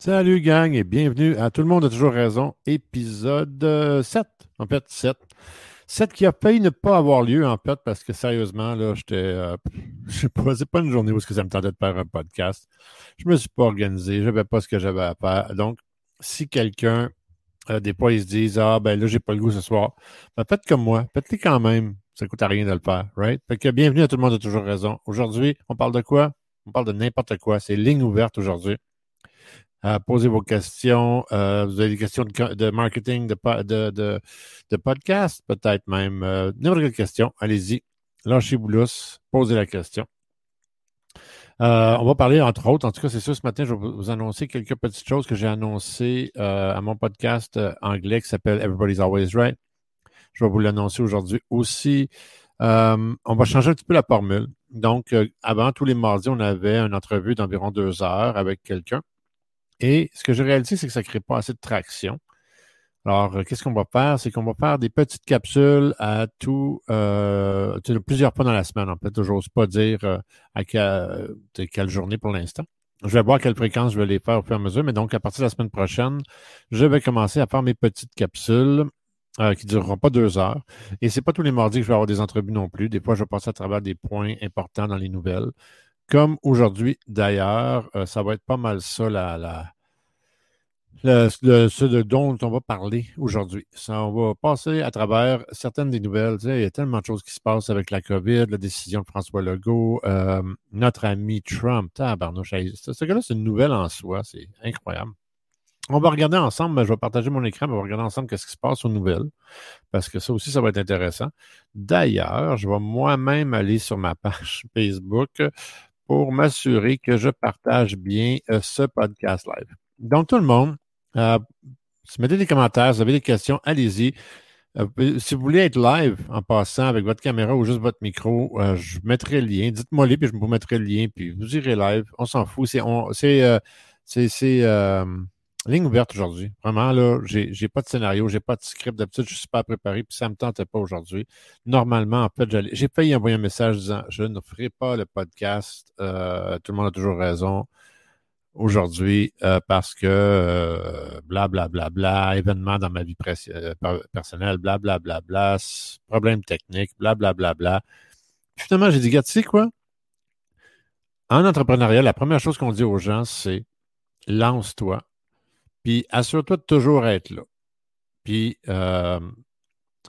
Salut gang et bienvenue à Tout le monde a toujours raison, épisode 7, en fait 7. 7 qui a failli ne pas avoir lieu en fait parce que sérieusement, là, j'étais, euh, je pas, c'est pas une journée où que ça me tentait de faire un podcast. Je me suis pas organisé, je n'avais pas ce que j'avais à faire. Donc, si quelqu'un, euh, des fois, ils se disent, ah ben là, j'ai pas le goût ce soir, ben faites comme moi, faites-le quand même. Ça coûte à rien de le faire, right? Fait que bienvenue à Tout le monde a toujours raison. Aujourd'hui, on parle de quoi? On parle de n'importe quoi. C'est ligne ouverte aujourd'hui. Euh, posez vos questions. Euh, vous avez des questions de, marketing, de, de, podcast, peut-être même. Euh, n'importe quelle question, allez-y. Lâchez-vous posez la question. on va parler, entre autres, en tout cas, c'est sûr, ce matin, je vais vous annoncer quelques petites choses que j'ai annoncées à mon podcast anglais qui s'appelle Everybody's Always Right. Je vais vous l'annoncer aujourd'hui aussi. on va changer un petit peu la formule. Donc, avant, tous les mardis, on avait une entrevue d'environ deux heures avec quelqu'un. Et ce que j'ai réalisé, c'est que ça ne crée pas assez de traction. Alors, euh, qu'est-ce qu'on va faire? C'est qu'on va faire des petites capsules à tout, euh, plusieurs fois dans la semaine. En fait, je n'ose pas dire euh, à quelle journée pour l'instant. Je vais voir à quelle fréquence je vais les faire au fur et à mesure. Mais donc, à partir de la semaine prochaine, je vais commencer à faire mes petites capsules euh, qui ne dureront pas deux heures. Et c'est pas tous les mardis que je vais avoir des entrevues non plus. Des fois, je vais passer à travers des points importants dans les nouvelles. Comme aujourd'hui, d'ailleurs, euh, ça va être pas mal ça, la, le, ce dont on va parler aujourd'hui. On va passer à travers certaines des nouvelles. il y a tellement de choses qui se passent avec la COVID, la décision de François Legault, euh, notre ami Trump. Tabarnouche, ce gars-là, c'est une nouvelle en soi. C'est incroyable. On va regarder ensemble, je vais partager mon écran, on va regarder ensemble qu'est-ce qui se passe aux nouvelles, parce que ça aussi, ça va être intéressant. D'ailleurs, je vais moi-même aller sur ma page Facebook pour m'assurer que je partage bien euh, ce podcast live. Donc, tout le monde, euh, mettez des commentaires, vous avez des questions, allez-y. Euh, si vous voulez être live en passant avec votre caméra ou juste votre micro, euh, je mettrai le lien. Dites-moi le puis je vous mettrai le lien, puis vous irez live. On s'en fout. C'est, c'est, ligne ouverte aujourd'hui. Vraiment, là, j'ai, pas de scénario, j'ai pas de script. D'habitude, je suis super préparé, puis ça me tentait pas aujourd'hui. Normalement, en fait, j'ai failli envoyer un message disant je ne ferai pas le podcast. Euh, tout le monde a toujours raison aujourd'hui euh, parce que euh, bla bla bla bla, événement dans ma vie euh, personnelle, bla bla bla bla, problème technique, bla bla bla bla. finalement, j'ai dit, gars, tu sais quoi? En entrepreneuriat, la première chose qu'on dit aux gens, c'est lance-toi, puis assure-toi de toujours être là. Puis euh,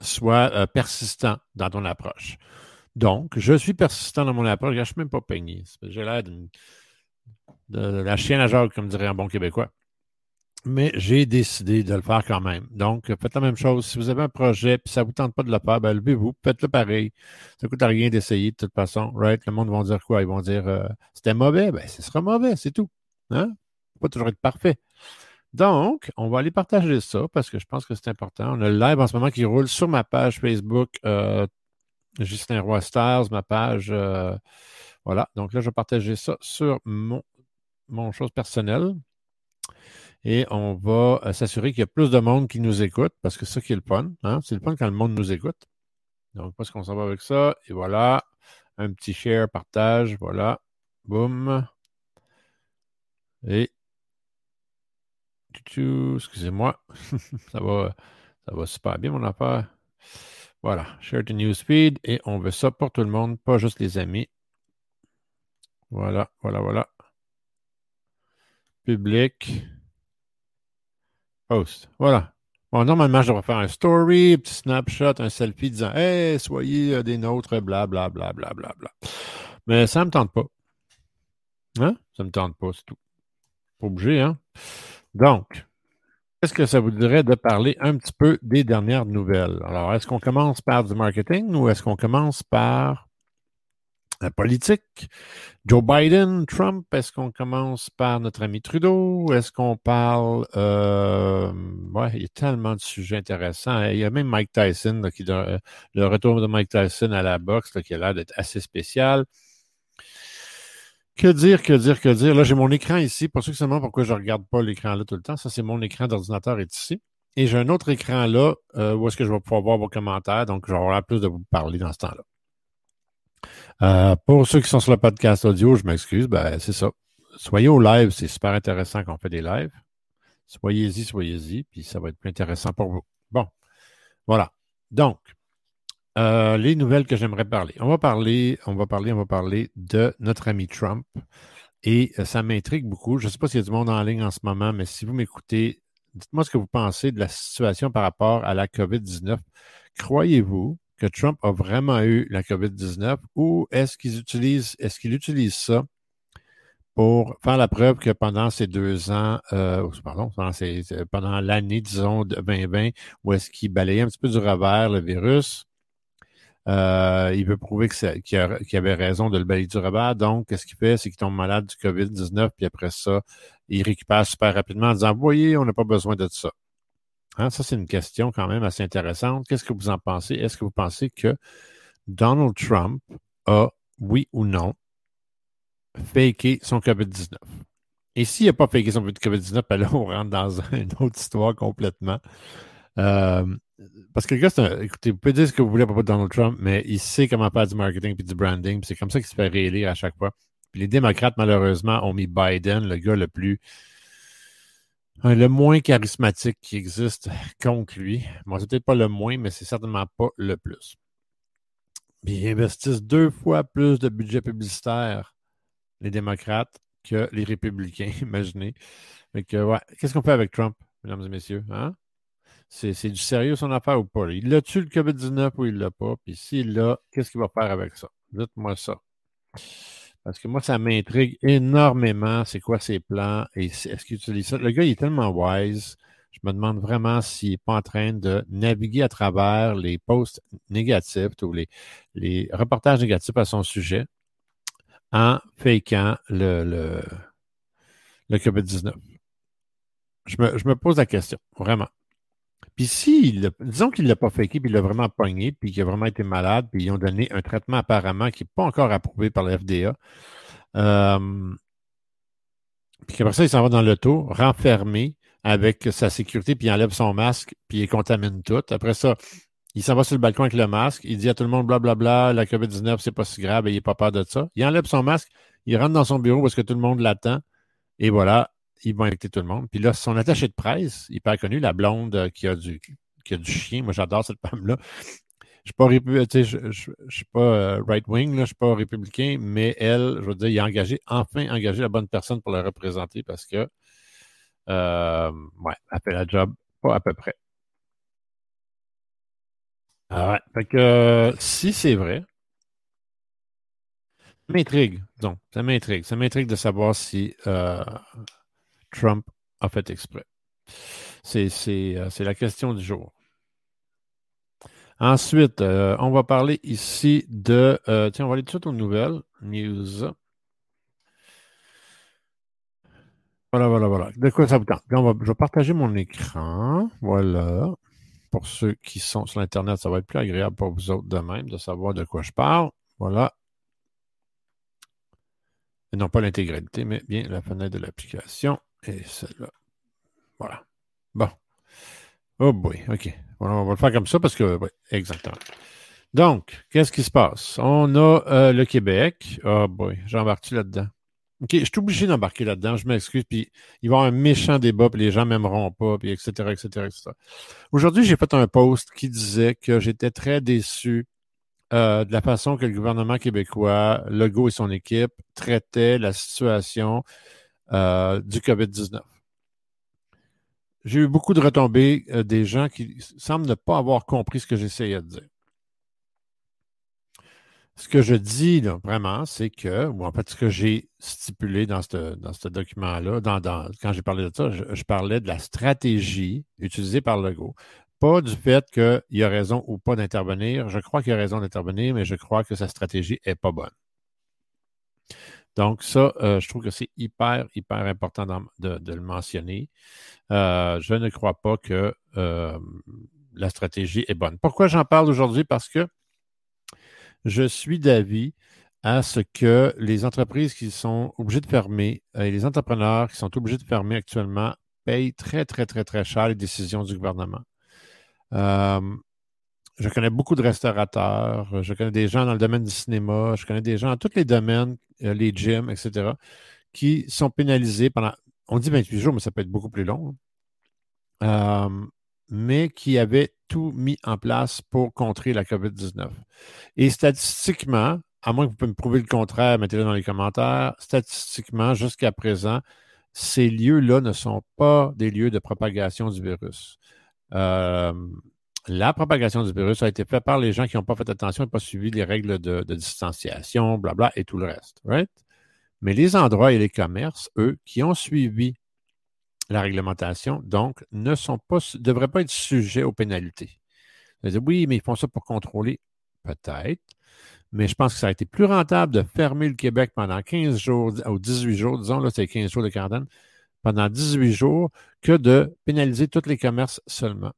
sois euh, persistant dans ton approche. Donc, je suis persistant dans mon approche. Je ne suis même pas peigné. J'ai l'air de, la chienne à Jacques, comme dirait un bon Québécois. Mais j'ai décidé de le faire quand même. Donc, faites la même chose. Si vous avez un projet et ça ne vous tente pas de le faire, ben, levez-vous, faites-le pareil. Ça ne coûte rien d'essayer de toute façon. Right? Le monde va dire quoi? Ils vont dire euh, c'était mauvais. Ben, ce sera mauvais, c'est tout. Hein? Pas toujours être parfait. Donc, on va aller partager ça parce que je pense que c'est important. On a le live en ce moment qui roule sur ma page Facebook euh, Justin Roy Stars, ma page. Euh, voilà. Donc là, je vais partager ça sur mon, mon chose personnelle. Et on va euh, s'assurer qu'il y a plus de monde qui nous écoute parce que c'est ça qui est le fun. Hein? C'est le fun quand le monde nous écoute. Donc, parce qu'on s'en va avec ça. Et voilà. Un petit share, partage. Voilà. Boum. Et Excusez-moi. ça, va, ça va super bien, mon affaire. Voilà. Share to newsfeed. Et on veut ça pour tout le monde, pas juste les amis. Voilà, voilà, voilà. Public. Post. Voilà. Bon, normalement, je vais faire un story, un petit snapshot, un selfie disant Hey, soyez euh, des nôtres, bla, bla, bla, bla, bla, bla. Mais ça ne me tente pas. Hein? Ça ne me tente pas, c'est tout. Pas obligé, hein? Donc, est-ce que ça vous dirait de parler un petit peu des dernières nouvelles? Alors, est-ce qu'on commence par du marketing ou est-ce qu'on commence par la politique? Joe Biden, Trump, est-ce qu'on commence par notre ami Trudeau? Est-ce qu'on parle... Euh, ouais, il y a tellement de sujets intéressants. Il y a même Mike Tyson, qui, le retour de Mike Tyson à la boxe, qui a l'air d'être assez spécial. Que dire, que dire, que dire? Là, j'ai mon écran ici. Pour ceux qui se demandent pourquoi je ne regarde pas l'écran là tout le temps, ça, c'est mon écran d'ordinateur est ici. Et j'ai un autre écran là euh, où est-ce que je vais pouvoir voir vos commentaires. Donc, j'aurai plus de vous parler dans ce temps-là. Euh, pour ceux qui sont sur le podcast audio, je m'excuse. Ben, c'est ça. soyez au live, c'est super intéressant qu'on fait des lives. Soyez-y, soyez-y, puis ça va être plus intéressant pour vous. Bon, voilà. Donc, euh, les nouvelles que j'aimerais parler. On va parler, on va parler, on va parler de notre ami Trump. Et euh, ça m'intrigue beaucoup. Je ne sais pas s'il y a du monde en ligne en ce moment, mais si vous m'écoutez, dites-moi ce que vous pensez de la situation par rapport à la COVID-19. Croyez-vous que Trump a vraiment eu la COVID-19 ou est-ce qu'il utilise, est-ce qu'il utilise ça pour faire la preuve que pendant ces deux ans, euh, pardon, pendant, l'année, disons, de 2020, où est-ce qu'il balayait un petit peu du revers le virus, euh, il veut prouver qu'il avait raison de le balayer du revers. Donc, qu'est-ce qu'il fait? C'est qu'il tombe malade du COVID-19, puis après ça, il récupère super rapidement en disant, voyez, on n'a pas besoin de ça. Hein, ça, c'est une question quand même assez intéressante. Qu'est-ce que vous en pensez? Est-ce que vous pensez que Donald Trump a, oui ou non, faké son COVID-19? Et s'il n'a pas faké son COVID-19, ben là, on rentre dans une autre histoire complètement. Euh, parce que le gars, un, écoutez, vous pouvez dire ce que vous voulez à propos de Donald Trump, mais il sait comment faire du marketing et du branding. C'est comme ça qu'il se fait réélire à chaque fois. Puis les démocrates, malheureusement, ont mis Biden, le gars le plus. le moins charismatique qui existe contre lui. Moi, c'est peut-être pas le moins, mais c'est certainement pas le plus. Puis ils investissent deux fois plus de budget publicitaire les démocrates que les républicains, imaginez. Qu'est-ce qu'on fait avec Trump, mesdames et messieurs? Hein? C'est du sérieux son affaire ou pas? Il l'a-tu le COVID-19 ou il l'a pas? Puis s'il l'a, qu'est-ce qu'il va faire avec ça? Dites-moi ça. Parce que moi, ça m'intrigue énormément. C'est quoi ses plans? Et est-ce qu'il utilise ça? Le gars, il est tellement wise. Je me demande vraiment s'il n'est pas en train de naviguer à travers les posts négatifs ou les, reportages négatifs à son sujet en fakeant le, le, le COVID-19? Je me, je me, pose la question, vraiment. Puis si, disons qu'il ne l'a pas faké, puis il l'a vraiment pogné, puis qu'il a vraiment été malade, puis ils ont donné un traitement apparemment qui n'est pas encore approuvé par la FDA, euh, puis qu'après ça, il s'en va dans l'auto, renfermé avec sa sécurité, puis il enlève son masque, puis il contamine tout. Après ça, il s'en va sur le balcon avec le masque. Il dit à tout le monde, blablabla, la COVID-19, c'est pas si grave, il n'est pas peur de ça. Il enlève son masque, il rentre dans son bureau parce que tout le monde l'attend. Et voilà, il va infecter tout le monde. Puis là, son attaché de presse, hyper connu, la blonde euh, qui a du, qui a du chien. Moi, j'adore cette femme-là. Je ne suis pas, je, suis pas euh, right-wing, je ne suis pas républicain, mais elle, je veux dire, il a engagé, enfin engagé la bonne personne pour la représenter parce que, euh, ouais, elle fait la job pas à peu près. Ah ouais. Fait que si c'est vrai, ça m'intrigue. Donc, ça m'intrigue. Ça m'intrigue de savoir si Trump a fait exprès. C'est, euh, c'est, la question du jour. Ensuite, on va parler ici de. tiens, on va aller tout de suite aux nouvelles. News. Voilà, voilà, voilà. De quoi ça vous tente? je vais partager mon écran. Voilà pour ceux qui sont sur Internet, ça va être plus agréable pour vous autres de même de savoir de quoi je parle. Voilà. Et non pas l'intégralité, mais bien la fenêtre de l'application. Et celle-là. Voilà. Bon. Oh boy, OK. On va le faire comme ça parce que, oui, exactement. Donc, qu'est-ce qui se passe? On a euh, le Québec. Oh boy, j'embarque-tu là-dedans? OK, je suis obligé d'embarquer là-dedans, je m'excuse, puis il va y avoir un méchant débat, puis les gens m'aimeront pas, puis etc., etc., etc. Aujourd'hui, j'ai fait un post qui disait que j'étais très déçu euh, de la façon que le gouvernement québécois, Legault et son équipe traitaient la situation euh, du COVID-19. J'ai eu beaucoup de retombées euh, des gens qui semblent ne pas avoir compris ce que j'essayais de dire. Ce que je dis, vraiment, c'est que, ou en fait, ce que j'ai stipulé dans ce dans document-là, quand j'ai parlé de ça, je, parlais de la stratégie utilisée par Legault. Pas du fait qu'il y a raison ou pas d'intervenir. Je crois qu'il y a raison d'intervenir, mais je crois que sa stratégie n'est pas bonne. Donc, ça, euh, je trouve que c'est hyper, hyper important de, le mentionner. Euh, je ne crois pas que euh, la stratégie est bonne. Pourquoi j'en parle aujourd'hui? Parce que je suis d'avis à ce que les entreprises qui sont obligées de fermer et les entrepreneurs qui sont obligés de fermer actuellement payent très, très, très, très cher les décisions du gouvernement. Euh, je connais beaucoup de restaurateurs, je connais des gens dans le domaine du cinéma, je connais des gens dans tous les domaines, euh, les gyms, etc., qui sont pénalisés pendant, on dit 28 jours, mais ça peut être beaucoup plus long, euh, mais qui avaient tout mis en place pour contrer la COVID-19. Et statistiquement, à moins que vous puissiez me prouver le contraire, mettez-le dans les commentaires, statistiquement, jusqu'à présent, ces lieux-là ne sont pas des lieux de propagation du virus. Euh, la propagation du virus a été faite par les gens qui n'ont pas fait attention et pas suivi les règles de, distanciation, blabla, et tout le reste. Right? Mais les endroits et les commerces, eux, qui ont suivi la réglementation, donc, ne sont pas, devraient pas être sujets aux pénalités. oui, mais ils font ça pour contrôler. Peut-être. Mais je pense que ça a été plus rentable de fermer le Québec pendant 15 jours ou 18 jours, disons, là, c'est 15 jours de quarantaine, pendant 18 jours, que de pénaliser tous les commerces seulement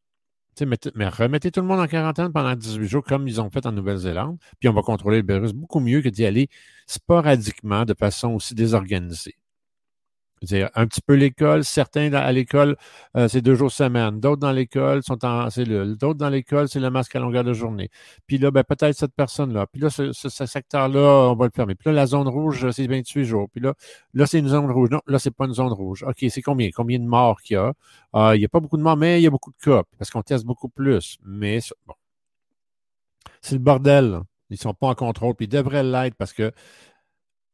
mais remettez tout le monde en quarantaine pendant 18 jours comme ils ont fait en Nouvelle-Zélande, puis on va contrôler le virus beaucoup mieux que d'y aller sporadiquement de façon aussi désorganisée dire un petit peu l'école. Certains à l'école, euh, c'est deux jours semaine. D'autres dans l'école sont en cellule. D'autres dans l'école, c'est le masque à longueur de journée. Puis là, ben, peut-être cette personne-là. Puis là, ce, secteur-là, on va le fermer. Puis là, la zone rouge, c'est 28 jours. Puis là, là, c'est une zone rouge. Non, là, c'est pas une zone rouge. OK, c'est combien? Combien de morts qu'il y a? Euh, il n'y a pas beaucoup de morts, mais il y a beaucoup de cas parce qu'on teste beaucoup plus. Mais bon. C'est le bordel. Ils sont pas en contrôle, puis ils devraient l'être parce que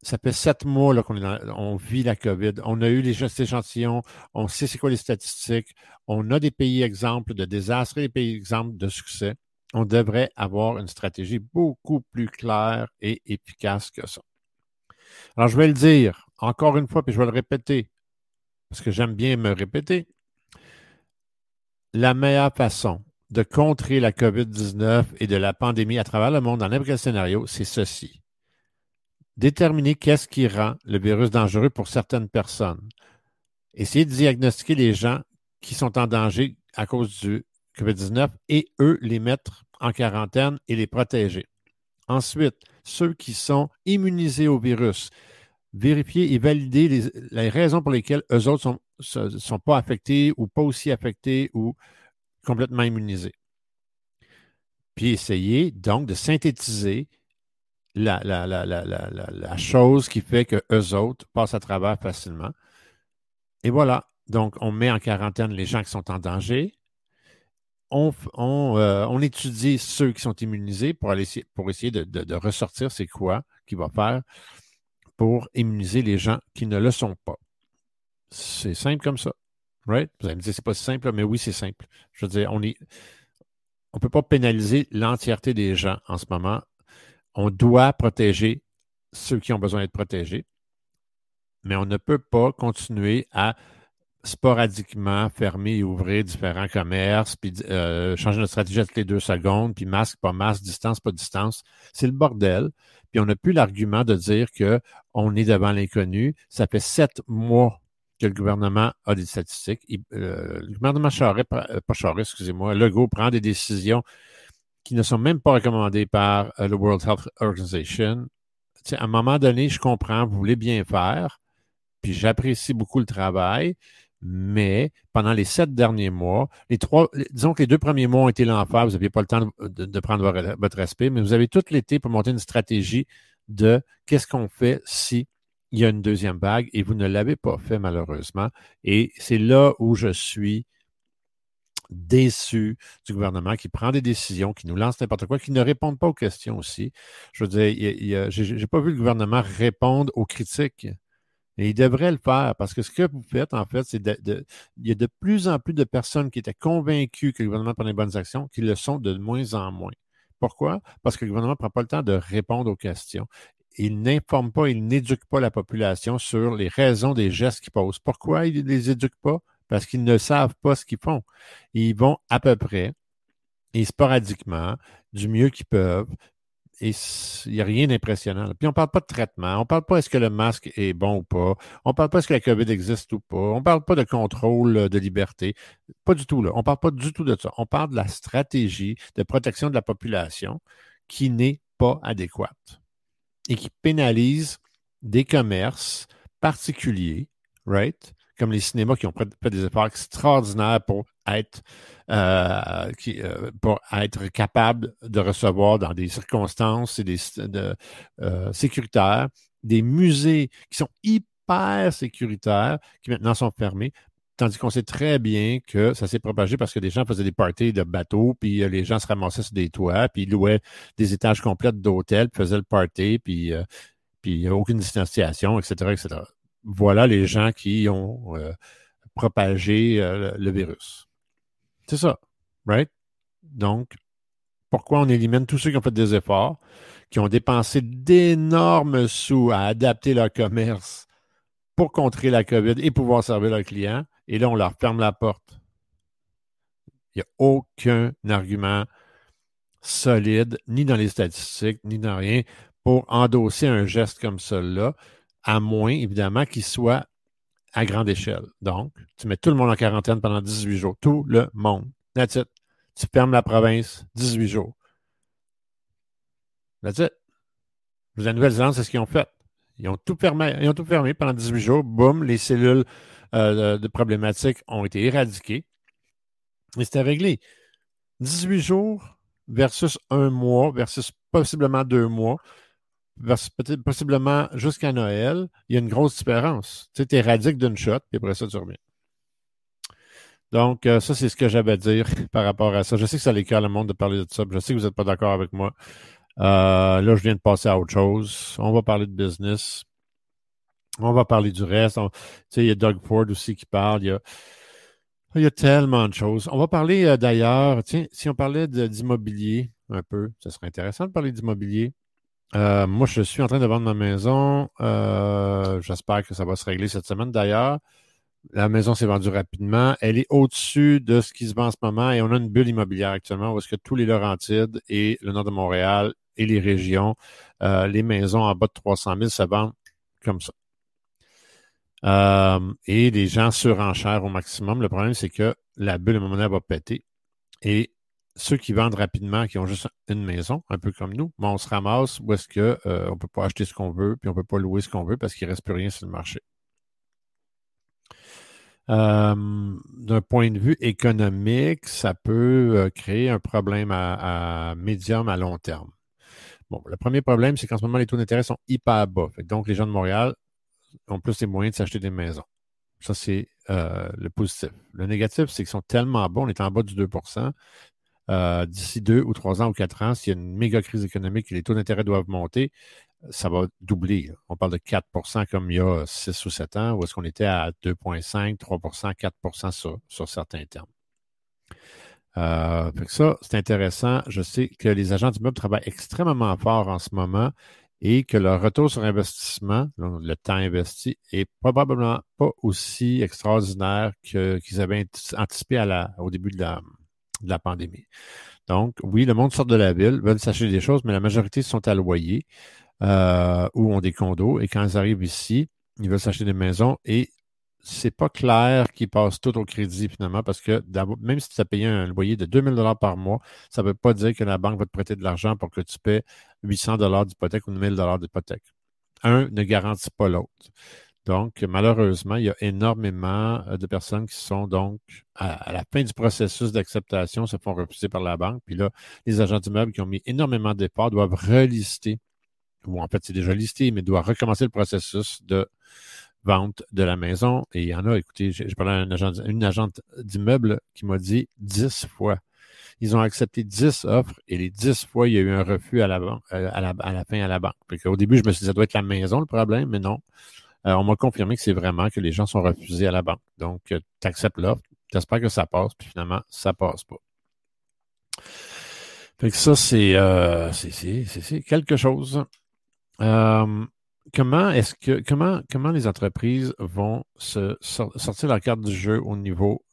ça fait sept mois qu'on on vit la COVID. On a eu les échantillons, on sait c'est quoi les statistiques, on a des pays exemples de désastres et des pays exemples de succès. On devrait avoir une stratégie beaucoup plus claire et efficace que ça. Alors, je vais le dire encore une fois, puis je vais le répéter, parce que j'aime bien me répéter. La meilleure façon de contrer la COVID-19 et de la pandémie à travers le monde dans n'importe quel scénario, c'est ceci déterminer qu'est-ce qui rend le virus dangereux pour certaines personnes. Essayer de diagnostiquer les gens qui sont en danger à cause du COVID-19 et eux les mettre en quarantaine et les protéger. Ensuite, ceux qui sont immunisés au virus, vérifier et valider les, raisons pour lesquelles eux autres ne sont, sont, pas affectés ou pas aussi affectés ou complètement immunisés. Puis essayer donc de synthétiser la, chose qui fait que eux autres passent à travers facilement. Et voilà. Donc, on met en quarantaine les gens qui sont en danger. On, euh, étudie ceux qui sont immunisés pour, essayer de, ressortir c'est quoi qu'il va faire pour immuniser les gens qui ne le sont pas. C'est simple comme ça. Right? Vous allez me dire, c'est pas simple, mais oui, c'est simple. Je veux dire, on ne peut pas pénaliser l'entièreté des gens en ce moment on doit protéger ceux qui ont besoin d'être protégés, mais on ne peut pas continuer à sporadiquement fermer et ouvrir différents commerces, puis euh, changer notre stratégie toutes les deux secondes, puis masque, pas masque, distance, pas distance. C'est le bordel. Puis on n'a plus l'argument de dire qu'on est devant l'inconnu. Ça fait sept mois que le gouvernement a des statistiques. Euh, le gouvernement Charest, euh, pas Charest, excusez-moi, Legault prend des décisions qui ne sont même pas recommandés par euh, le World Health Organization. à un moment donné, je comprends, vous voulez bien faire, puis j'apprécie beaucoup le travail, mais pendant les sept derniers mois, les trois, disons que les deux premiers mois ont été l'enfer, vous n'aviez pas le temps de, prendre votre respect, mais vous avez tout l'été pour monter une stratégie de qu'est-ce qu'on fait si il y a une deuxième vague et vous ne l'avez pas fait malheureusement. Et c'est là où je suis déçu du gouvernement qui prend des décisions, qui nous lance n'importe quoi, qui ne répondent pas aux questions aussi. Je veux dire, je n'ai pas vu le gouvernement répondre aux critiques. Et il devrait le faire parce que ce que vous faites, en fait, c'est de, il y a de plus en plus de personnes qui étaient convaincues que le gouvernement prenait les bonnes actions, qui le sont de moins en moins. Pourquoi? Parce que le gouvernement ne prend pas le temps de répondre aux questions. Il n'informe pas, il n'éduque pas la population sur les raisons des gestes qu'ils posent. Pourquoi il ne les éduque pas? Parce qu'ils ne savent pas ce qu'ils font. Ils vont à peu près et sporadiquement, du mieux qu'ils peuvent. Et il n'y a rien d'impressionnant. Puis on ne parle pas de traitement, on ne parle pas est-ce que le masque est bon ou pas, on ne parle pas est-ce que la COVID existe ou pas, on ne parle pas de contrôle de liberté. Pas du tout là. On ne parle pas du tout de ça. On parle de la stratégie de protection de la population qui n'est pas adéquate et qui pénalise des commerces particuliers, right? Comme les cinémas qui ont fait des efforts extraordinaires pour être, euh, euh, pour être capables de recevoir dans des circonstances et des, de, euh, sécuritaires des musées qui sont hyper sécuritaires qui maintenant sont fermés. Tandis qu'on sait très bien que ça s'est propagé parce que des gens faisaient des parties de bateaux, puis euh, les gens se ramassaient sur des toits, puis louaient des étages complets d'hôtels, puis faisaient le party, puis, euh, puis aucune distanciation, etc., etc. Voilà les gens qui ont euh, propagé le virus. C'est ça, right? Donc, pourquoi on élimine tous ceux qui ont fait des efforts, qui ont dépensé d'énormes sous à adapter leur commerce pour contrer la COVID et pouvoir servir leurs clients, et là, on leur ferme la porte. Il n'y a aucun argument solide, ni dans les statistiques, ni dans rien, pour endosser un geste comme celui-là, à moins, évidemment, qu'il soit à grande échelle. Donc, tu mets tout le monde en quarantaine pendant 18 jours. Tout le monde. That's it. Tu fermes la province 18 jours. That's it. La Nouvelle-Zélande, c'est ce qu'ils ont fait. Ils ont tout fermé, ils ont tout fermé pendant 18 jours. Boum, les cellules euh, de, problématiques ont été éradiquées. Et c'était réglé. 18 jours versus un mois, versus possiblement deux mois, possiblement jusqu'à Noël, il y a une grosse différence. Tu sais, éradiques d'une shot, puis après ça, tu reviens. Donc, euh, ça, c'est ce que j'avais à dire par rapport à ça. Je sais que ça l'écœure le monde de parler de ça. Je sais que vous n'êtes pas d'accord avec moi. Euh, là, je viens de passer à autre chose. On va parler de business. On va parler du reste. il y a Doug Ford aussi qui parle. Il y a, tellement de choses. On va parler euh, d'ailleurs, tiens, si on parlait d'immobilier un peu, ce serait intéressant de parler d'immobilier. Euh, moi, je suis en train de vendre ma maison. Euh, j'espère que ça va se régler cette semaine d'ailleurs. La maison s'est vendue rapidement. Elle est au-dessus de ce qui se vend en ce moment et on a une bulle immobilière actuellement où est-ce que tous les Laurentides et le nord de Montréal et les régions, les maisons en bas de 300 000 se vendent comme ça. Euh, et les gens surenchèrent au maximum. Le problème, c'est que la bulle, à va péter. Et ceux qui vendent rapidement, qui ont juste une maison, un peu comme nous, on se ramasse où est-ce qu'on euh, ne peut pas acheter ce qu'on veut, puis on ne peut pas louer ce qu'on veut parce qu'il ne reste plus rien sur le marché. Euh, d'un point de vue économique, ça peut créer un problème à, médium, à long terme. Bon, le premier problème, c'est qu'en ce moment, les taux d'intérêt sont hyper bas. donc, les gens de Montréal ont plus les moyens de s'acheter des maisons. Ça, c'est euh, le positif. Le négatif, c'est qu'ils sont tellement bons, on est en bas du 2 euh, D'ici deux ou trois ans ou quatre ans, s'il y a une méga crise économique et les taux d'intérêt doivent monter, ça va doubler. On parle de 4% comme il y a 6 ou 7 ans, où est-ce qu'on était à 2,5, 3% 4 sur, sur certains termes. Euh, ça, c'est intéressant. Je sais que les agents d'immeubles travaillent extrêmement fort en ce moment et que leur retour sur investissement, le temps investi, est probablement pas aussi extraordinaire qu'ils avaient anticipé au début de la, pandémie. Donc, oui, le monde sort de la ville, veulent s'acheter des choses, mais la majorité sont à loyer euh, ou ont des condos. Et quand ils arrivent ici, ils veulent s'acheter des maisons et c'est pas clair qu'ils passent tout au crédit finalement parce que même si tu as payé un loyer de 2000 dollars par mois, ça ne veut pas dire que la banque va te prêter de l'argent pour que tu paies 800 dollars d'hypothèque ou 1000 dollars d'hypothèque. Un ne garantit pas l'autre. Donc, malheureusement, il y a énormément euh, de personnes qui sont donc à, la fin du processus d'acceptation, se font refuser par la banque. Puis là, les agents d'immeubles qui ont mis énormément d'efforts doivent relister, ou en fait, c'est déjà listé, mais doivent recommencer le processus de vente de la maison. Et il y en a, écoutez, j'ai parlé à une agente d'immeuble qui m'a dit dix fois. Ils ont accepté dix offres et les dix fois, il y a eu un refus à la, euh, à la fin à la banque. Au début, je me suis dit, ça doit être la maison le problème, mais non. Euh, on m'a confirmé que c'est vraiment que les gens sont refusés à la banque. Donc, euh, tu acceptes l'offre, tu espères que ça passe, puis finalement, ça passe pas. Fait que ça, c'est c'est quelque chose comment est-ce que comment comment les entreprises vont se sortir leur carte du jeu au niveau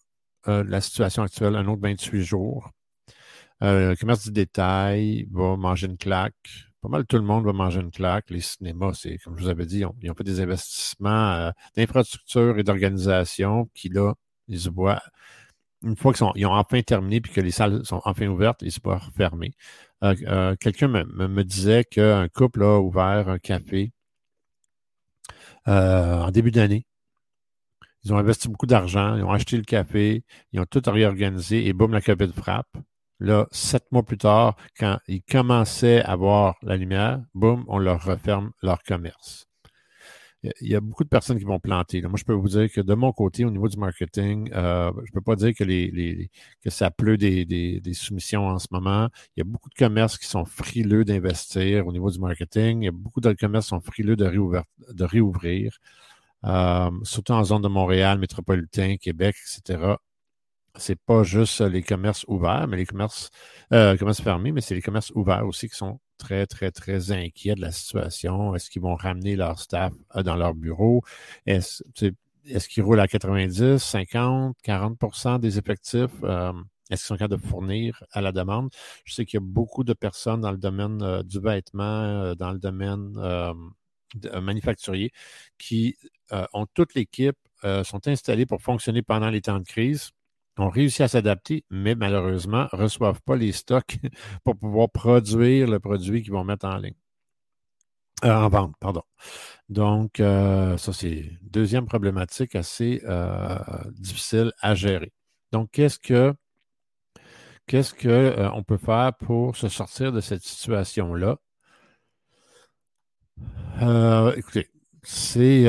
euh, de la situation actuelle, un autre 28 jours? Euh, le commerce du détail va manger une claque. Pas mal tout le monde va manger une claque. Les cinémas, c'est comme je vous avais dit, ils ont, fait des investissements euh, d'infrastructure et d'organisation qui là, ils se voient une fois qu'ils ont enfin terminé puis que les salles sont enfin ouvertes, ils se voient refermer. Quelqu'un me, me, disait qu'un couple a ouvert un café euh, en début d'année. Ils ont investi beaucoup d'argent, ils ont acheté le café, ils ont tout réorganisé et boum, la COVID frappe. Là, sept mois plus tard, quand ils commençaient à voir la lumière, boum, on leur referme leur commerce. il y a beaucoup de personnes qui vont planter. Moi, je peux vous dire que de mon côté, au niveau du marketing, euh, je ne peux pas dire que, ça pleut des, soumissions en ce moment. Il y a beaucoup de commerces qui sont frileux d'investir au niveau du marketing. Il y a beaucoup de commerces qui sont frileux de, de réouvrir, euh, surtout en zone de Montréal, métropolitain, Québec, etc c'est pas juste les commerces ouverts, mais les commerces, euh, commerces fermés, mais c'est les commerces ouverts aussi qui sont très, très, très inquiets de la situation. Est-ce qu'ils vont ramener leur staff euh, dans leur bureau? Est-ce est qu'ils roulent à 90, 50, 40% des effectifs? Euh, est-ce qu'ils sont capables de fournir à la demande? Je sais qu'il y a beaucoup de personnes dans le domaine euh, du vêtement, dans le domaine manufacturier qui ont toute l'équipe, sont installés pour fonctionner pendant les temps de crise ont réussi à s'adapter, mais malheureusement, ne reçoivent pas les stocks pour pouvoir produire le produit qu'ils vont mettre en ligne. Euh, en vente, pardon. Donc, euh, ça, c'est deuxième problématique assez euh, difficile à gérer. Donc, qu'est-ce que qu'est-ce qu'on peut faire pour se sortir de cette situation-là? écoutez, c'est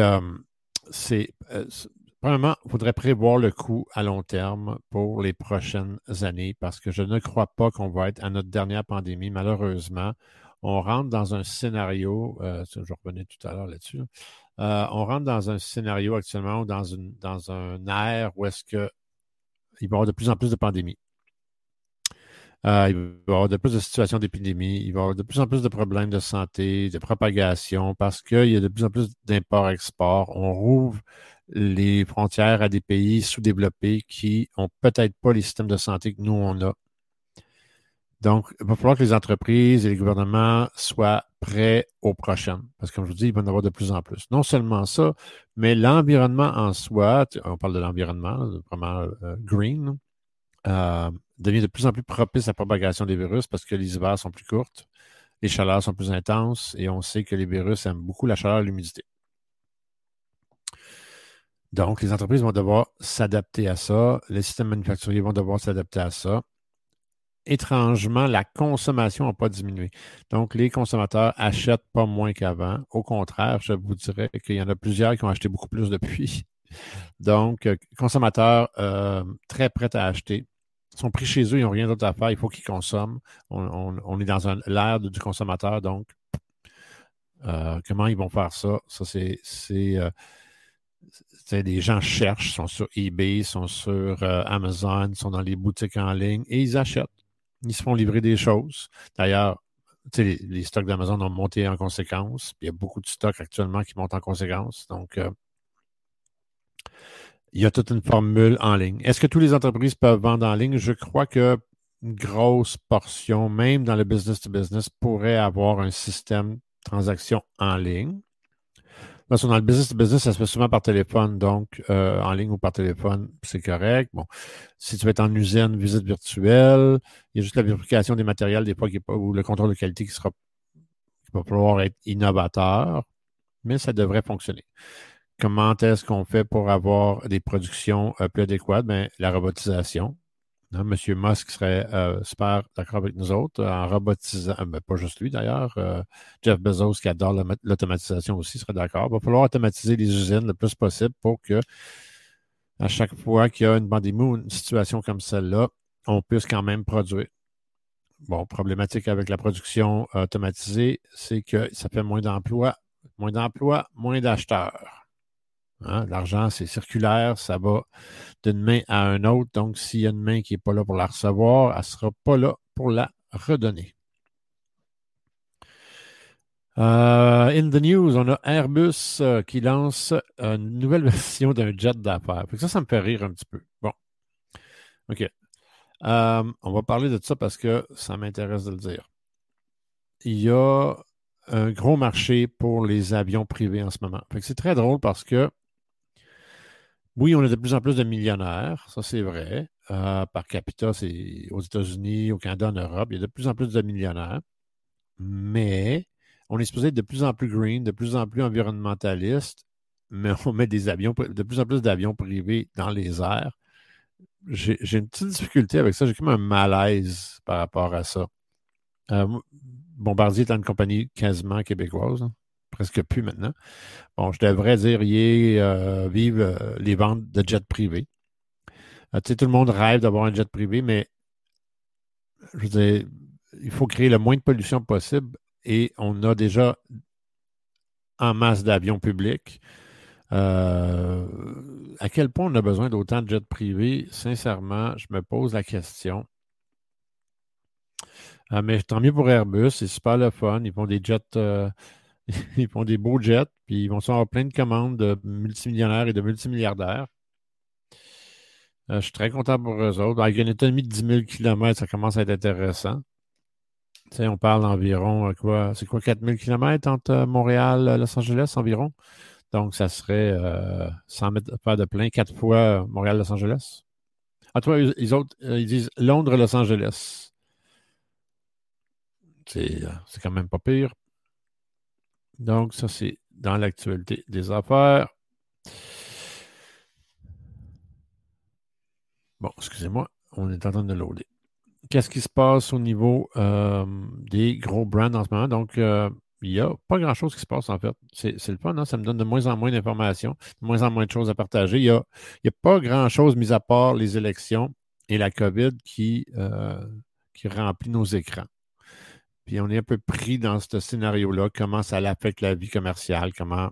Premièrement, il faudrait prévoir le coût à long terme pour les prochaines années parce que je ne crois pas qu'on va être à notre dernière pandémie, malheureusement. On rentre dans un scénario, euh, je revenais tout à l'heure là-dessus, euh, on rentre dans un scénario actuellement, dans, une, dans un air où est-ce qu'il va y avoir de plus en plus de pandémies. Euh, il va y avoir de plus de situations d'épidémie, il va y avoir de plus en plus de problèmes de santé, de propagation, parce qu'il y a de plus en plus d'import-export. On rouvre les frontières à des pays sous-développés qui ont peut-être pas les systèmes de santé que nous, on a. Donc, il va falloir que les entreprises et les gouvernements soient prêts aux prochaines. Parce que, comme je vous dis, il va y en avoir de plus en plus. Non seulement ça, mais l'environnement en soi, on parle de l'environnement, vraiment euh, green, euh, devient de plus en plus propice à la propagation des virus parce que les hivers sont plus courtes, les chaleurs sont plus intenses et on sait que les virus aiment beaucoup la chaleur et l'humidité. Donc, les entreprises vont devoir s'adapter à ça, les systèmes manufacturiers vont devoir s'adapter à ça. Étrangement, la consommation n'a pas diminué. Donc, les consommateurs achètent pas moins qu'avant. Au contraire, je vous dirais qu'il y en a plusieurs qui ont acheté beaucoup plus depuis. Donc, euh, consommateurs euh, très prêts à acheter. Ils sont pris chez eux, ils n'ont rien d'autre à faire, il faut qu'ils consomment. On, est dans l'ère du consommateur, donc euh, comment ils vont faire ça? Ça, c'est les gens cherchent, sont sur eBay, sont sur euh, Amazon, sont dans les boutiques en ligne et ils achètent. Ils se font livrer des choses. D'ailleurs, les, stocks d'Amazon ont monté en conséquence. Il y a beaucoup de stocks actuellement qui montent en conséquence. Donc, euh, il y a toute une formule en ligne. Est-ce que toutes les entreprises peuvent vendre en ligne? Je crois que une grosse portion, même dans le business to business, pourrait avoir un système de transaction en ligne. Parce que dans le business business, ça se fait souvent par téléphone, donc euh, en ligne ou par téléphone, c'est correct. Bon, si tu veux être en usine, visite virtuelle, il y a juste la vérification des matériels des fois qui ou le contrôle de qualité qui sera qui va falloir être innovateur, mais ça devrait fonctionner. Comment est-ce qu'on fait pour avoir des productions euh, plus adéquates? Ben, la robotisation. Hein, Monsieur Musk serait euh, super d'accord avec nous autres en robotisant, euh, ben, pas juste lui d'ailleurs, euh, Jeff Bezos qui adore l'automatisation aussi serait d'accord. Il va falloir automatiser les usines le plus possible pour que à chaque fois qu'il y a une pandémie ou une situation comme celle-là, on puisse quand même produire. Bon, problématique avec la production automatisée, c'est que ça fait moins d'emplois, moins d'emplois, moins d'acheteurs. Hein, l'argent, c'est circulaire, ça va d'une main à un autre. Donc, s'il y a une main qui n'est pas là pour la recevoir, elle ne sera pas là pour la redonner. Euh, in the news, on a Airbus euh, qui lance une nouvelle version d'un jet d'affaires. Ça, ça me fait rire un petit peu. Bon. OK. Euh, on va parler de ça parce que ça m'intéresse de le dire. Il y a un gros marché pour les avions privés en ce moment. C'est très drôle parce que oui, on a de plus en plus de millionnaires, ça c'est vrai. Euh, par capita, c'est aux États-Unis, au Canada, en Europe, il y a de plus en plus de millionnaires. Mais on est supposé être de plus en plus green, de plus en plus environnementaliste, mais on met des avions, de plus en plus d'avions privés dans les airs. J'ai une petite difficulté avec ça, j'ai comme un malaise par rapport à ça. Euh, Bombardier est une compagnie quasiment québécoise, hein, presque plus maintenant. Bon, je devrais dire, y euh, vive euh, les ventes de jets privés. tu sais, tout le monde rêve d'avoir un jet privé, mais je veux dire, il faut créer le moins de pollution possible et on a déjà en masse d'avions publics. Euh, à quel point on a besoin d'autant de jets privés? Sincèrement, je me pose la question. Euh, mais tant mieux pour Airbus, c'est super le fun. Ils font des jets, euh, ils font des beaux jets, puis ils vont avoir plein de commandes de multimillionnaires et de multimilliardaires. je suis très content pour eux autres. Avec une autonomie de 10 000 km, ça commence à être intéressant. On parle d'environ quoi? C'est quoi, 4 000 km entre Montréal et Los Angeles environ? Donc, ça serait, euh, mettre pas de plein, quatre fois Montréal-Los Angeles. Ah, toi, euh, ils disent Londres-Los Angeles. Euh, c'est quand même pas pire. Donc, ça, c'est dans l'actualité des affaires. Bon, excusez-moi, on est en train de loader. Qu'est-ce qui se passe au niveau des gros brands en ce moment? Donc, il n'y a pas grand-chose qui se passe, en fait. C'est le fun, hein? ça me donne de moins en moins d'informations, de moins en moins de choses à partager. Il n'y a, pas grand-chose, mis à part les élections et la COVID, qui, euh, qui remplit nos écrans. Puis on est un peu pris dans ce scénario-là, comment ça affecte la vie commerciale, comment.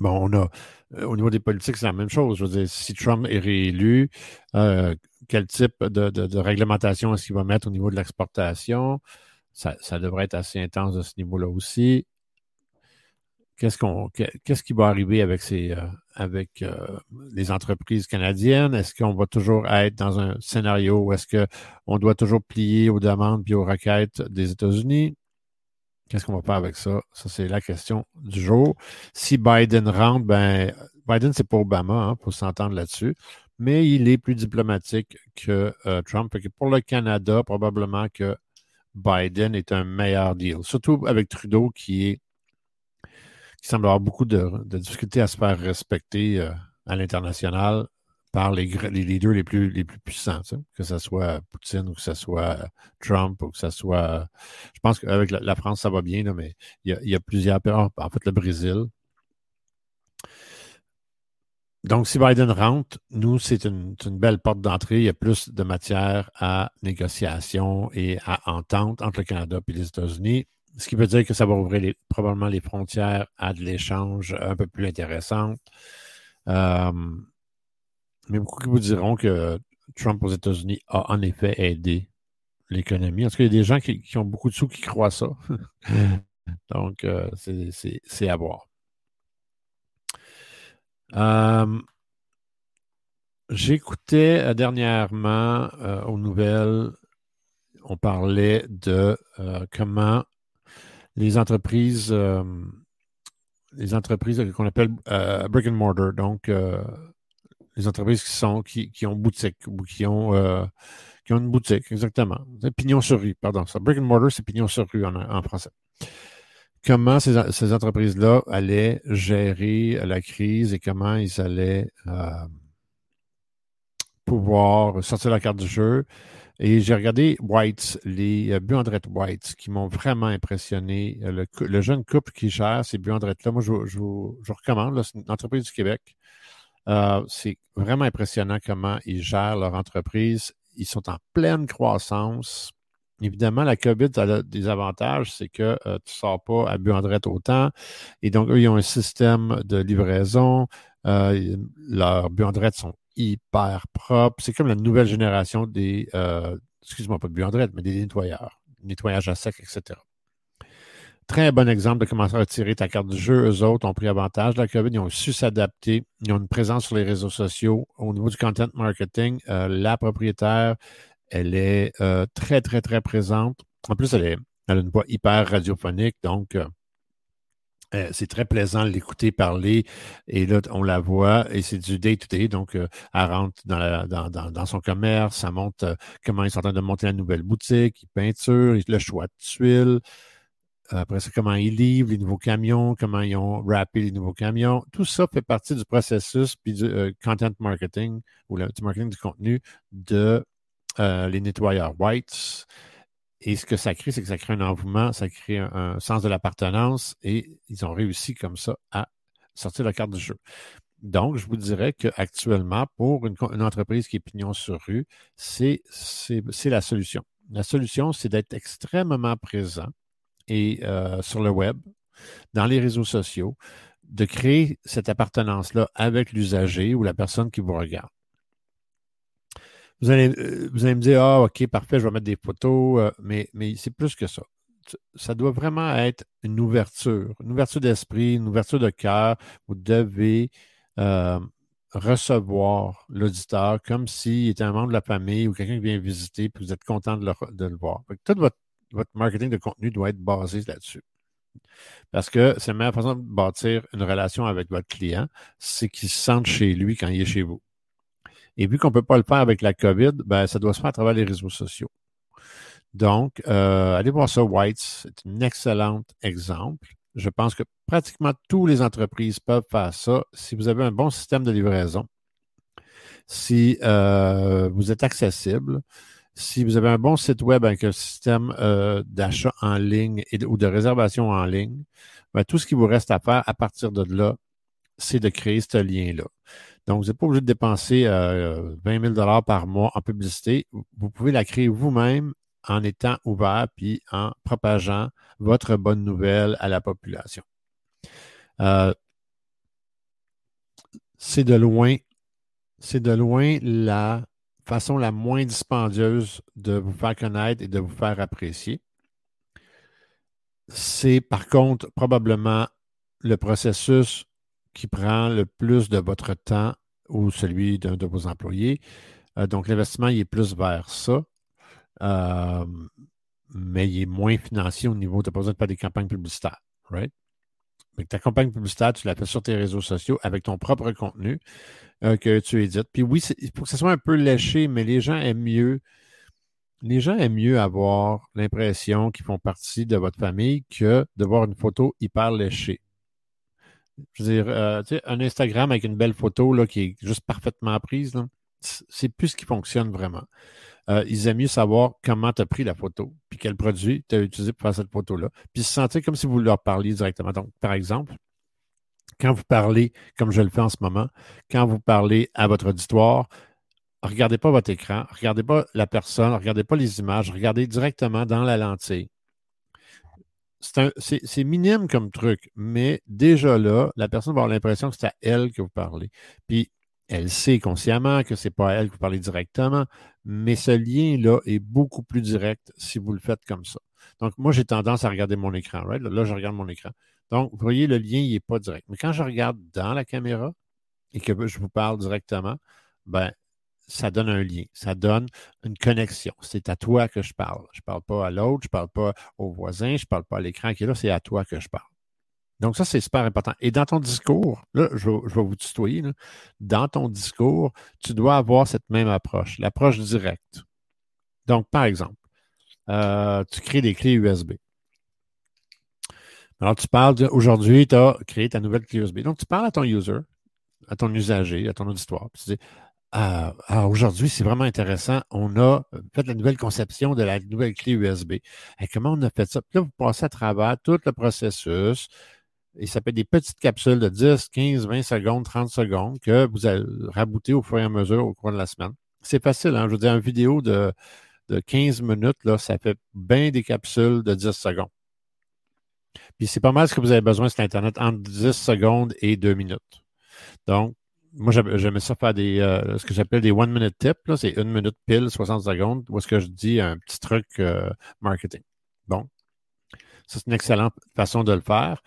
Bon, on a, euh, au niveau des politiques, c'est la même chose. Je veux dire, si Trump est réélu, euh, quel type de, de réglementation est-ce qu'il va mettre au niveau de l'exportation? ça, devrait être assez intense de ce niveau-là aussi. Qu'est-ce, qu'on, qu'est-ce qui va arriver avec, ces, euh, avec euh, les entreprises canadiennes? Est-ce qu'on va toujours être dans un scénario où est-ce qu'on doit toujours plier aux demandes et aux requêtes des États-Unis? Qu'est-ce qu'on va faire avec ça? Ça, c'est la question du jour. Si Biden rentre, ben, Biden, c'est pas Obama, hein, pour s'entendre là-dessus, mais il est plus diplomatique que euh, Trump. pour le Canada, probablement que Biden est un meilleur deal. Surtout avec Trudeau qui est qui semble avoir beaucoup de, difficultés à se faire respecter euh, à l'international par les, leaders les plus, les plus puissants, que ce soit Poutine ou que ce soit Trump ou que ce soit. Je pense qu'avec la, France, ça va bien, mais il y, a, plusieurs. En fait, le Brésil, donc, si Biden rentre, nous, c'est une, belle porte d'entrée. Il y a plus de matière à négociation et à entente entre le Canada et les États-Unis, ce qui veut dire que ça va ouvrir probablement les frontières à de l'échange un peu plus intéressant. Euh, mais beaucoup qui vous diront que Trump aux États-Unis a en effet aidé l'économie. En tout cas, il y a des gens qui, ont beaucoup de sous qui croient ça. Donc, euh, c'est à voir. Euh, j'écoutais dernièrement aux nouvelles, on parlait de comment les entreprises, les entreprises qu'on appelle brick and mortar, donc les entreprises qui sont qui, ont boutique ou qui ont qui ont une boutique, exactement. Pignon sur rue, pardon. Ça, brick and mortar, c'est pignon sur rue en français comment ces, entreprises-là allaient gérer la crise et comment ils allaient euh, pouvoir sortir la carte du jeu? Et j'ai regardé Whites, les euh, Buandrette Whites, qui m'ont vraiment impressionné. Euh, le, jeune couple qui gère ces Buandrettes-là, moi, je, vous recommande. C'est une entreprise du Québec. c'est vraiment impressionnant comment ils gèrent leur entreprise. Ils sont en pleine croissance. Évidemment, la COVID a des avantages, c'est que euh, tu ne sors pas à Buandrette autant. Et donc, eux, ils ont un système de livraison. Euh, leurs buandrettes sont hyper propres. C'est comme la nouvelle génération des, euh, excuse-moi, pas de buandrettes, mais des nettoyeurs, nettoyage à sec, etc. Très bon exemple de comment retirer ta carte du jeu. Eux autres ont pris avantage de la COVID. Ils ont su s'adapter. Ils ont une présence sur les réseaux sociaux. Au niveau du content marketing, la propriétaire elle est euh, très, très, très présente. En plus, elle, est, a une voix hyper radiophonique, donc euh, euh, c'est très plaisant de l'écouter parler. Et là, on la voit et c'est du day-to-day. donc, elle rentre dans, son commerce, ça montre comment ils sont en train de monter la nouvelle boutique, ils peinturent, le choix de tuiles. Après ça, comment ils livrent les nouveaux camions, comment ils ont rappé les nouveaux camions. Tout ça fait partie du processus puis du content marketing ou du marketing du contenu de euh, les nettoyeurs Whites. Et ce que ça crée, c'est que ça crée un envouement, ça crée un, sens de l'appartenance et ils ont réussi comme ça à sortir la carte du jeu. Donc, je vous dirais qu'actuellement, pour une, entreprise qui est pignon sur rue, c'est la solution. La solution, c'est d'être extrêmement présent et euh, sur le web, dans les réseaux sociaux, de créer cette appartenance-là avec l'usager ou la personne qui vous regarde. Vous allez, euh, vous allez me dire, ah, OK, parfait, je vais mettre des photos, euh, mais, mais c'est plus que ça. Ça doit vraiment être une ouverture, une ouverture d'esprit, une ouverture de cœur. Vous devez euh, recevoir l'auditeur comme s'il était un membre de la famille ou quelqu'un qui vient visiter, puis vous êtes content de le, voir. tout votre, votre marketing de contenu doit être basé là-dessus. Parce que c'est la meilleure façon de bâtir une relation avec votre client, c'est qu'il se sente chez lui quand il est chez vous. Et vu qu'on ne peut pas le faire avec la COVID, ben, ça doit se faire à travers les réseaux sociaux. Donc, euh, allez voir ça, White, c'est un excellent exemple. Je pense que pratiquement toutes les entreprises peuvent faire ça si vous avez un bon système de livraison, si euh, vous êtes accessible, si vous avez un bon site web avec un système euh, d'achat en ligne ou de réservation en ligne, ben, tout ce qui vous reste à faire à partir de là, c'est de créer ce lien-là. Donc, vous n'êtes pas obligé de dépenser 20 euh, 000 par mois en publicité. Vous pouvez la créer vous-même en étant ouvert puis en propageant votre bonne nouvelle à la population. Euh, c'est de loin, c'est de loin la façon la moins dispendieuse de vous faire connaître et de vous faire apprécier. C'est par contre probablement le processus qui prend le plus de votre temps ou celui d'un de vos employés. Euh, donc, l'investissement, il est plus vers ça. Euh, mais il est moins financier au niveau, tu n'as pas besoin de faire des campagnes publicitaires, right? Mais ta campagne publicitaire, tu la fais sur tes réseaux sociaux avec ton propre contenu euh, que tu édites. Puis oui, il faut que ça soit un peu léché, mais les gens aiment mieux. Les gens aiment mieux avoir l'impression qu'ils font partie de votre famille que de voir une photo hyper léchée. Je veux dire, euh, un Instagram avec une belle photo là, qui est juste parfaitement prise, c'est plus ce qui fonctionne vraiment. Euh, ils aiment mieux savoir comment tu as pris la photo, puis quel produit tu as utilisé pour faire cette photo-là, puis se sentir comme si vous leur parliez directement. Donc, par exemple, quand vous parlez, comme je le fais en ce moment, quand vous parlez à votre auditoire, regardez pas votre écran, regardez pas la personne, regardez pas les images, regardez directement dans la lentille c'est minime comme truc, mais déjà là, la personne va avoir l'impression que c'est à elle que vous parlez. Puis, elle sait consciemment que c'est pas à elle que vous parlez directement, mais ce lien-là est beaucoup plus direct si vous le faites comme ça. Donc, moi, j'ai tendance à regarder mon écran, right? Là, je regarde mon écran. Donc, vous voyez, le lien, il n'est pas direct. Mais quand je regarde dans la caméra et que je vous parle directement, ben, ça donne un lien, ça donne une connexion. C'est à toi que je parle. Je ne parle pas à l'autre, je ne parle pas au voisin, je ne parle pas à l'écran qui est là, c'est à toi que je parle. Donc, ça, c'est super important. Et dans ton discours, là, je, vais vous tutoyer, dans ton discours, tu dois avoir cette même approche, l'approche directe. Donc, par exemple, euh, tu crées des clés USB. Alors, tu parles aujourd'hui, tu as créé ta nouvelle clé USB. Donc, tu parles à ton user, à ton usager, à ton auditoire. Puis tu dis, ah, ah, aujourd'hui, c'est vraiment intéressant. On a fait la nouvelle conception de la nouvelle clé USB. Et comment on a fait ça? Puis là, vous passez à travers tout le processus. Et ça être des petites capsules de 10, 15, 20 secondes, 30 secondes que vous allez rabouter au fur et à mesure au cours de la semaine. C'est facile, hein? Je veux dire, une vidéo de, de 15 minutes, là, ça fait bien des capsules de 10 secondes. Puis c'est pas mal ce que vous avez besoin sur Internet entre 10 secondes et 2 minutes. Donc, moi, j'aimais ça faire des, euh, ce que j'appelle des one-minute tips. C'est une minute pile, 60 secondes, où est-ce que je dis un petit truc euh, marketing. Bon, ça, c'est une excellente façon de le faire.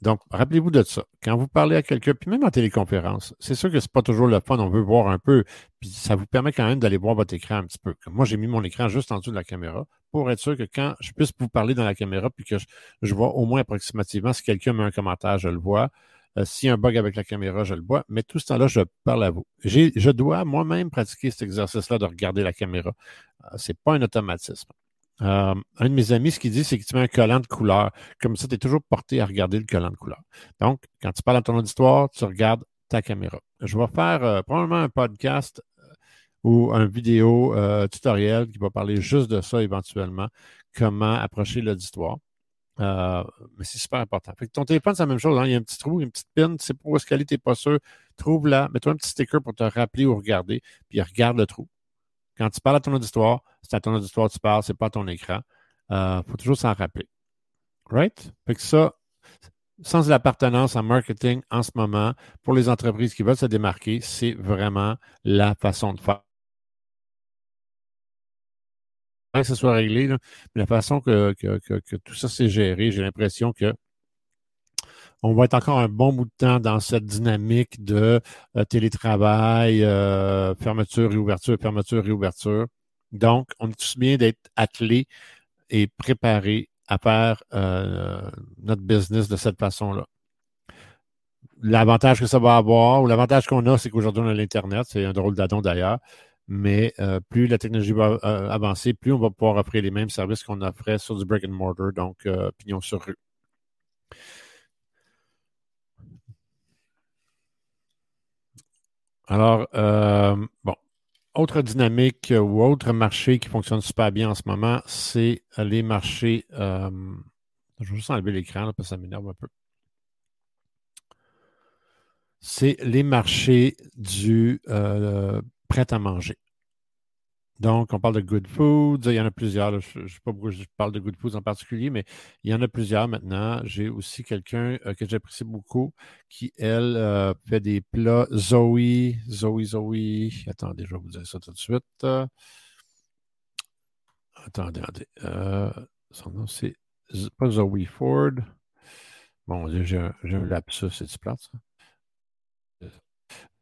Donc, rappelez-vous de ça. Quand vous parlez à quelqu'un, puis même en téléconférence, c'est sûr que c'est pas toujours le fun, on veut voir un peu, puis ça vous permet quand même d'aller voir votre écran un petit peu. moi, j'ai mis mon écran juste en dessous de la caméra pour être sûr que quand je puisse vous parler dans la caméra, puis que je, je vois au moins approximativement si quelqu'un met un commentaire, je le vois. Euh, s'il y a un bug avec la caméra, je le vois. Mais tout ce temps-là, je parle à vous. Je dois moi-même pratiquer cet exercice-là de regarder la caméra. Euh, Ce n'est pas un automatisme. Euh, un de mes amis, ce qu'il dit, c'est que tu mets un collant de couleur. Comme ça, tu es toujours porté à regarder le collant de couleur. Donc, quand tu parles à ton auditoire, tu regardes ta caméra. Je vais faire probablement un podcast ou un vidéo euh, tutoriel qui va parler juste de ça éventuellement, comment approcher l'auditoire. Euh, mais c'est super important. Fait que ton téléphone, c'est la même chose. Hein. Il y a un petit trou, une petite pin, tu sais pas où est-ce qu'elle t'es pas sûr. Trouve-la, mets-toi un petit sticker pour te rappeler ou regarder, puis regarde le trou. Quand tu parles à ton auditoire, c'est à ton auditoire que tu parles, c'est pas à ton écran. Euh, faut toujours s'en rappeler. Right? Fait que ça, sans l'appartenance en marketing en ce moment, pour les entreprises qui veulent se démarquer, c'est vraiment la façon de faire. Que ce soit réglé, mais la façon que, tout ça s'est géré, j'ai l'impression que on va être encore un bon bout de temps dans cette dynamique de euh, télétravail, euh, fermeture, réouverture, fermeture, réouverture. Donc, on est tous bien d'être attelés et préparés à faire euh, notre business de cette façon-là. L'avantage que ça va avoir, ou l'avantage qu'on a, c'est qu'aujourd'hui, on a l'Internet, c'est un drôle d'adon d'ailleurs, mais euh, plus la technologie va euh, avancer, plus on va pouvoir offrir les mêmes services qu'on offrait sur du brick and mortar, donc pignon sur rue. Alors, bon, autre dynamique euh, ou autre marché qui fonctionne super bien en ce moment, c'est les marchés. Euh, je vais juste enlever l'écran parce que ça m'énerve un peu. C'est les marchés du euh, prêt à manger. Donc, on parle de Good Foods. Il y en a plusieurs. Je ne sais pas pourquoi je parle de Good Foods en particulier, mais il y en a plusieurs maintenant. J'ai aussi quelqu'un euh, que j'apprécie beaucoup qui, elle, euh, fait des plats Zoe. Zoe, Zoe. Attendez, je vais vous dire ça tout de suite. attendez, attendez. Euh, son nom, c'est pas Zoe Ford. Bon, j'ai un, lapsus, c'est-tu plate, ça?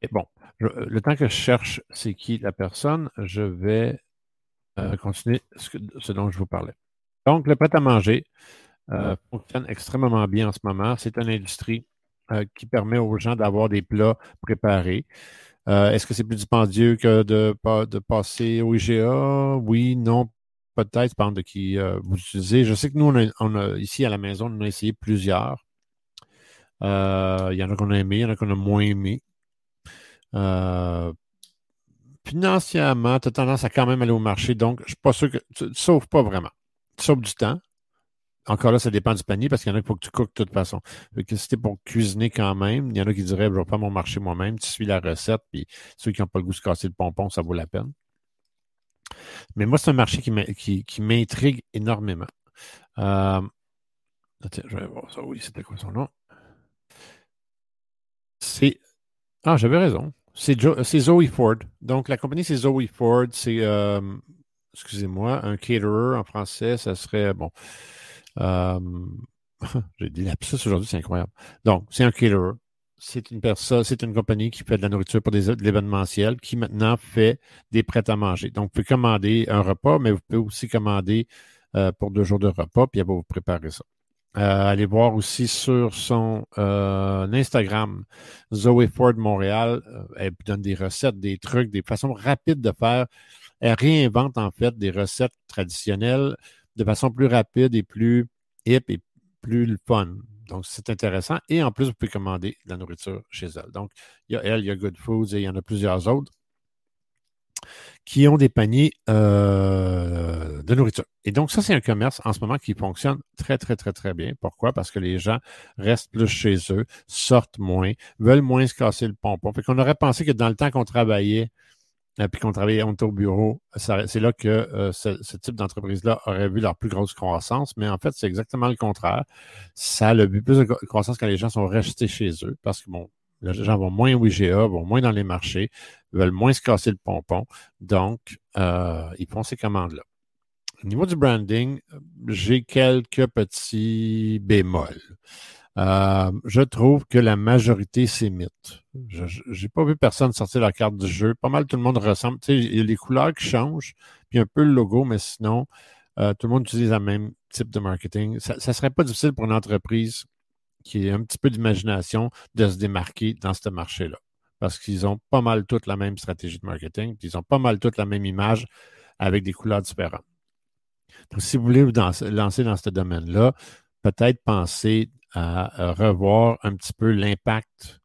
Et bon, le temps que je cherche c'est qui la personne, je vais euh, continuer ce, dont je vous parlais. Donc, le prêt à manger euh, fonctionne extrêmement bien en ce moment. C'est une industrie euh, qui permet aux gens d'avoir des plats préparés. Est-ce que c'est plus dispendieux que de, de passer au IGA? Oui, non, peut-être, dépend de qui vous utilisez. Je sais que nous, on a, ici à la maison, on a essayé plusieurs. Il y en a qu'on a aimé, il y en a qu'on a moins aimé. Euh, financièrement, tu as tendance à quand même aller au marché. Donc, je ne suis pas sûr que tu ne sauves pas vraiment. Tu sauves du temps. Encore là, ça dépend du panier parce qu'il y en a qui faut que tu cookes de toute façon. que si pour cuisiner quand même, il y en a qui diraient, je vais faire mon marché moi-même. Tu suis la recette, puis ceux qui n'ont pas le goût de se casser le pompon, ça vaut la peine. Mais moi, c'est un marché qui m'intrigue énormément. Euh, je vais voir ça. Oui, c'était quoi son nom? C'est ah, j'avais raison. C'est Zoe Ford. Donc, la compagnie, c'est Zoe Ford. C'est, euh, excusez-moi, un caterer en français, ça serait, bon, euh, j'ai dit lapsus aujourd'hui, c'est incroyable. Donc, c'est un caterer. C'est une personne, c'est une compagnie qui fait de la nourriture pour des, de l'événementiel, qui maintenant fait des prêts à manger. Donc, vous pouvez commander un repas, mais vous pouvez aussi commander euh, pour deux jours de repas, puis elle va vous préparer ça. Euh, allez voir aussi sur son euh, Instagram, Zoe Ford Montréal. Euh, elle donne des recettes, des trucs, des façons rapides de faire. Elle réinvente en fait des recettes traditionnelles de façon plus rapide et plus hip et plus fun. Donc, c'est intéressant. Et en plus, vous pouvez commander de la nourriture chez elle. Donc, il y a elle, il y a Good Foods et il y en a plusieurs autres qui ont des paniers euh, de nourriture. Et donc, ça, c'est un commerce en ce moment qui fonctionne très, très, très, très bien. Pourquoi? Parce que les gens restent plus chez eux, sortent moins, veulent moins se casser le pompon. Fait qu'on aurait pensé que dans le temps qu'on travaillait, euh, puis qu'on travaillait, on était au bureau, c'est là que euh, ce, type d'entreprise-là aurait vu leur plus grosse croissance. Mais en fait, c'est exactement le contraire. Ça a le plus de croissance quand les gens sont restés chez eux parce que, bon, les gens vont moins au IGA, vont moins dans les marchés, veulent moins se casser le pompon. Donc, euh, ils font ces commandes-là. Au niveau du branding, j'ai quelques petits bémols. Euh, je trouve que la majorité s'imite. Je n'ai pas vu personne sortir la carte du jeu. Pas mal tout le monde ressemble. Il y a les couleurs qui changent, puis un peu le logo, mais sinon, euh, tout le monde utilise le même type de marketing. Ça ne serait pas difficile pour une entreprise qui ait un petit peu d'imagination de se démarquer dans ce marché-là parce qu'ils ont pas mal toutes la même stratégie de marketing, ils ont pas mal toutes la même image avec des couleurs différentes. Donc, si vous voulez vous lancer dans ce domaine-là, peut-être penser à revoir un petit peu l'impact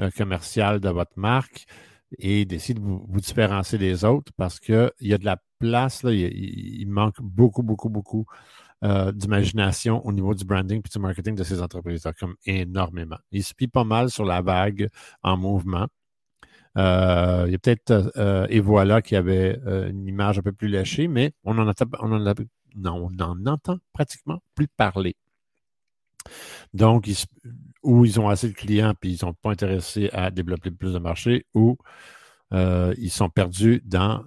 euh, commercial de votre marque, et d'essayer de vous, différencier des autres parce qu'il y a de la place, là, il, manque beaucoup, beaucoup, beaucoup euh, d'imagination au niveau du branding et du marketing de ces entreprises-là, comme énormément. Ils se plient pas mal sur la vague en mouvement. Euh, il y a peut-être euh, et voilà qui avait une image un peu plus léchée, mais on en, on en, on en entend pratiquement plus parler. Donc, ou ils ont assez de clients puis ils sont pas intéressés à développer plus de marché, ou euh, ils sont perdus dans,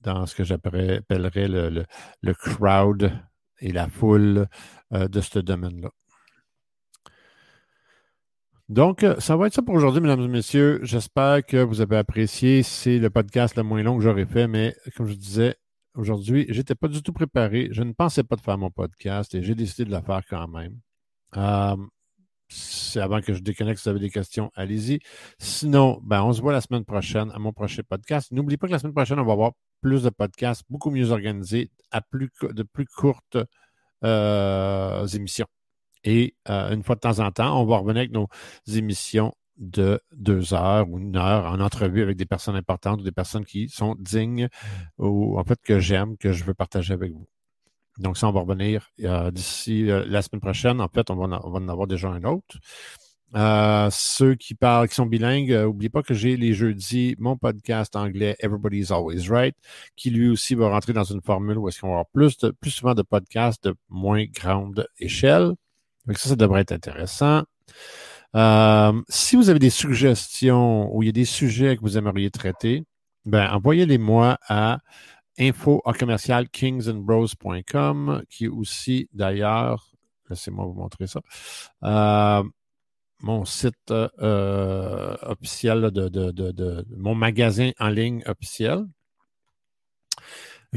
dans ce que j'appellerais le, le, crowd et la foule euh, de ce domaine-là. Donc, ça va être ça pour aujourd'hui, mesdames et messieurs. J'espère que vous avez apprécié. C'est le podcast le moins long que j'aurais fait, mais comme je disais, aujourd'hui, je n'étais pas du tout préparé. Je ne pensais pas de faire mon podcast et j'ai décidé de le faire quand même. Euh, c'est avant que je déconnecte, si vous avez des questions, allez-y. Sinon, ben, on se voit la semaine prochaine à mon prochain podcast. N'oubliez pas que la semaine prochaine, on va avoir plus de podcasts, beaucoup mieux organisés, à plus, de plus courtes euh, émissions. Et euh, une fois de temps en temps, on va revenir avec nos émissions de deux heures ou une heure en entrevue avec des personnes importantes ou des personnes qui sont dignes ou en fait que j'aime, que je veux partager avec vous. Donc, ça, on va revenir euh, d'ici euh, la semaine prochaine. En fait, on va, en, avoir déjà un autre. Euh, ceux qui parlent, qui sont bilingues, n'oubliez pas que j'ai les jeudis mon podcast anglais Everybody's Always Right, qui lui aussi va rentrer dans une formule où est-ce qu'on va avoir plus, de, plus souvent de podcasts de moins grande échelle. Donc ça, ça devrait être intéressant. si vous avez des suggestions ou il y a des sujets que vous aimeriez traiter, ben envoyez-les-moi à info à commercial kingsandbros.com, qui est aussi d'ailleurs, laissez-moi vous montrer ça, euh, mon site euh, officiel de, de, de, mon magasin en ligne officiel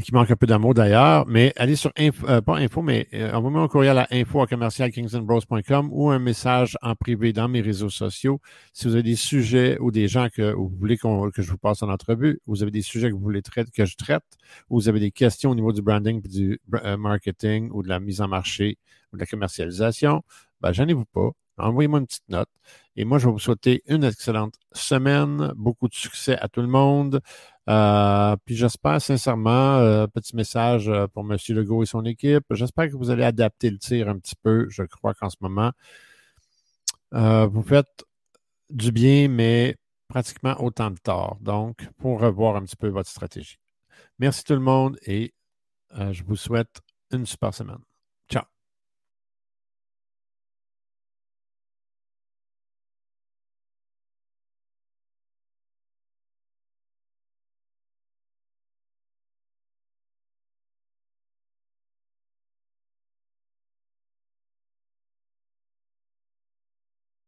qui manque un peu d'amour d'ailleurs, mais allez sur info, euh, pas info, mais euh, envoyez-moi un courriel à info à commercial ou un message en privé dans mes réseaux sociaux. Si vous avez des sujets ou des gens que vous voulez que je vous passe en entrevue, vous avez des sujets que vous voulez que je traite, ou vous avez des questions au niveau du branding, du euh, marketing ou de la mise en marché ou de la commercialisation, ben, gênez-vous pas. Envoyez-moi une petite note. Et moi, je vais vous souhaiter une excellente semaine, beaucoup de succès à tout le monde. Euh, puis j'espère sincèrement, euh, petit message euh, pour M. Legault et son équipe, j'espère que vous allez adapter le tir un petit peu. Je crois qu'en ce moment, vous faites du bien, mais pratiquement autant de tort. Donc, pour revoir un petit peu votre stratégie. Merci tout le monde et je vous souhaite une super semaine.